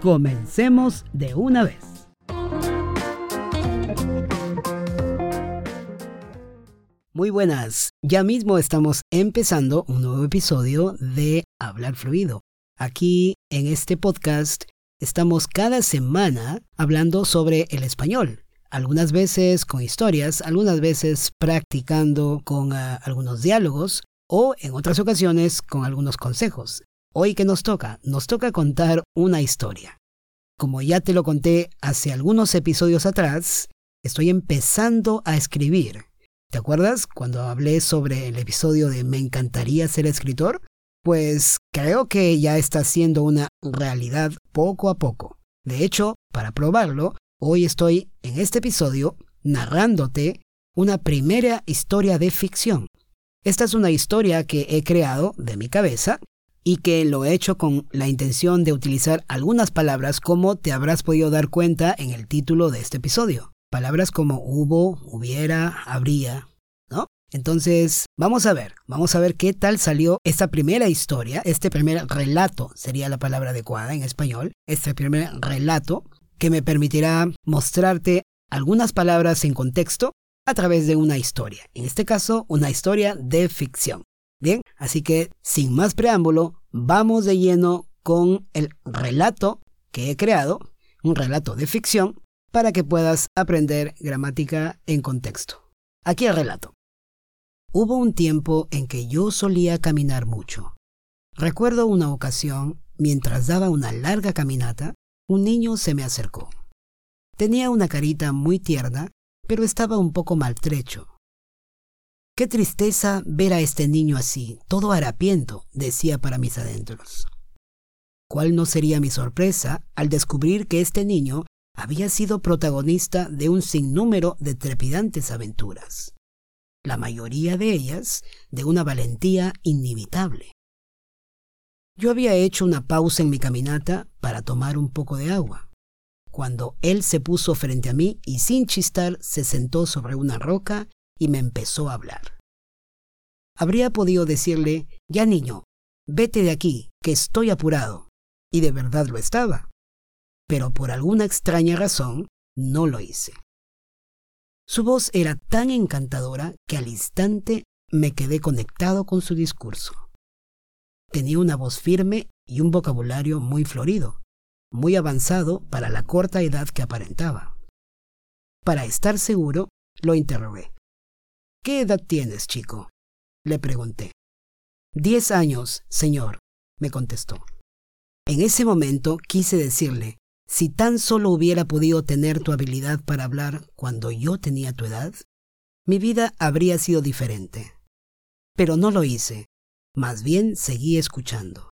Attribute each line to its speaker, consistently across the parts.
Speaker 1: comencemos de una vez. Muy buenas, ya mismo estamos empezando un nuevo episodio de Hablar Fluido. Aquí en este podcast estamos cada semana hablando sobre el español. Algunas veces con historias, algunas veces practicando con ah, algunos diálogos o en otras ocasiones con algunos consejos. Hoy que nos toca, nos toca contar una historia. Como ya te lo conté hace algunos episodios atrás, estoy empezando a escribir. ¿Te acuerdas cuando hablé sobre el episodio de Me encantaría ser escritor? Pues creo que ya está siendo una realidad poco a poco. De hecho, para probarlo, hoy estoy en este episodio narrándote una primera historia de ficción. Esta es una historia que he creado de mi cabeza y que lo he hecho con la intención de utilizar algunas palabras como te habrás podido dar cuenta en el título de este episodio. Palabras como hubo, hubiera, habría, ¿no? Entonces, vamos a ver, vamos a ver qué tal salió esta primera historia, este primer relato sería la palabra adecuada en español, este primer relato que me permitirá mostrarte algunas palabras en contexto a través de una historia, en este caso una historia de ficción. Bien, así que sin más preámbulo, vamos de lleno con el relato que he creado, un relato de ficción, para que puedas aprender gramática en contexto. Aquí el relato. Hubo un tiempo en que yo solía caminar mucho. Recuerdo una ocasión, mientras daba una larga caminata, un niño se me acercó. Tenía una carita muy tierna, pero estaba un poco maltrecho. Qué tristeza ver a este niño así, todo harapiento, decía para mis adentros. ¿Cuál no sería mi sorpresa al descubrir que este niño había sido protagonista de un sinnúmero de trepidantes aventuras, la mayoría de ellas de una valentía inimitable. Yo había hecho una pausa en mi caminata para tomar un poco de agua, cuando él se puso frente a mí y sin chistar se sentó sobre una roca y me empezó a hablar. Habría podido decirle, ya niño, vete de aquí, que estoy apurado. Y de verdad lo estaba. Pero por alguna extraña razón, no lo hice. Su voz era tan encantadora que al instante me quedé conectado con su discurso. Tenía una voz firme y un vocabulario muy florido, muy avanzado para la corta edad que aparentaba. Para estar seguro, lo interrogué. ¿Qué edad tienes, chico? Le pregunté. Diez años, señor, me contestó. En ese momento quise decirle, si tan solo hubiera podido tener tu habilidad para hablar cuando yo tenía tu edad, mi vida habría sido diferente. Pero no lo hice, más bien seguí escuchando.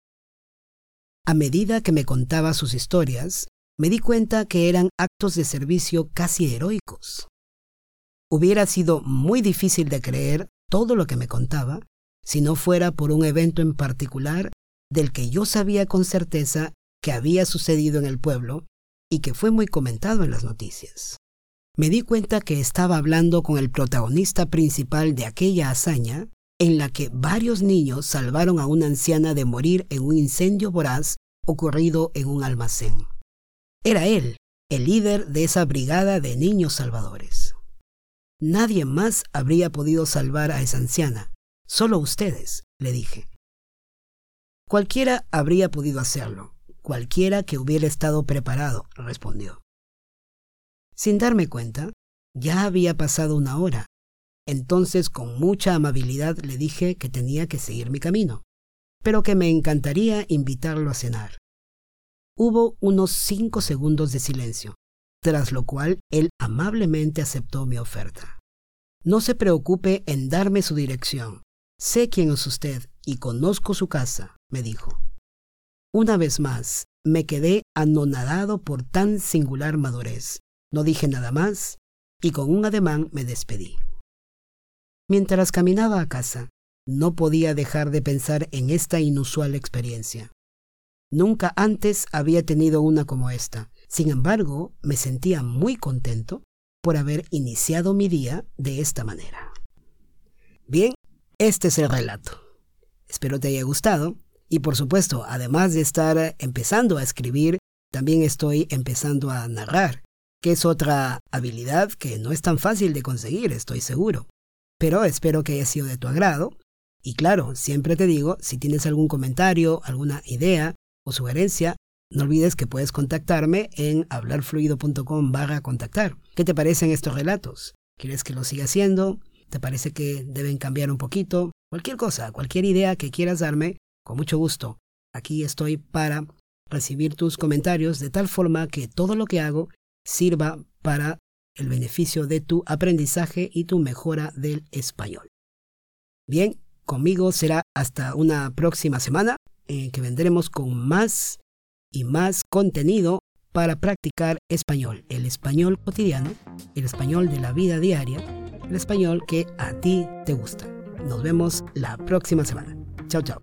Speaker 1: A medida que me contaba sus historias, me di cuenta que eran actos de servicio casi heroicos. Hubiera sido muy difícil de creer todo lo que me contaba si no fuera por un evento en particular del que yo sabía con certeza que había sucedido en el pueblo y que fue muy comentado en las noticias. Me di cuenta que estaba hablando con el protagonista principal de aquella hazaña en la que varios niños salvaron a una anciana de morir en un incendio voraz ocurrido en un almacén. Era él, el líder de esa brigada de niños salvadores. Nadie más habría podido salvar a esa anciana, solo ustedes, le dije. Cualquiera habría podido hacerlo, cualquiera que hubiera estado preparado, respondió. Sin darme cuenta, ya había pasado una hora. Entonces, con mucha amabilidad, le dije que tenía que seguir mi camino, pero que me encantaría invitarlo a cenar. Hubo unos cinco segundos de silencio, tras lo cual él amablemente aceptó mi oferta. No se preocupe en darme su dirección. Sé quién es usted y conozco su casa, me dijo. Una vez más, me quedé anonadado por tan singular madurez. No dije nada más y con un ademán me despedí. Mientras caminaba a casa, no podía dejar de pensar en esta inusual experiencia. Nunca antes había tenido una como esta. Sin embargo, me sentía muy contento por haber iniciado mi día de esta manera. Bien, este es el relato. Espero te haya gustado y por supuesto, además de estar empezando a escribir, también estoy empezando a narrar, que es otra habilidad que no es tan fácil de conseguir, estoy seguro. Pero espero que haya sido de tu agrado. Y claro, siempre te digo, si tienes algún comentario, alguna idea o sugerencia, no olvides que puedes contactarme en hablarfluido.com barra contactar. ¿Qué te parecen estos relatos? ¿Quieres que lo siga haciendo? ¿Te parece que deben cambiar un poquito? Cualquier cosa, cualquier idea que quieras darme, con mucho gusto. Aquí estoy para recibir tus comentarios de tal forma que todo lo que hago sirva para el beneficio de tu aprendizaje y tu mejora del español. Bien, conmigo será hasta una próxima semana en que vendremos con más y más contenido para practicar español, el español cotidiano, el español de la vida diaria, el español que a ti te gusta. Nos vemos la próxima semana. Chao, chao.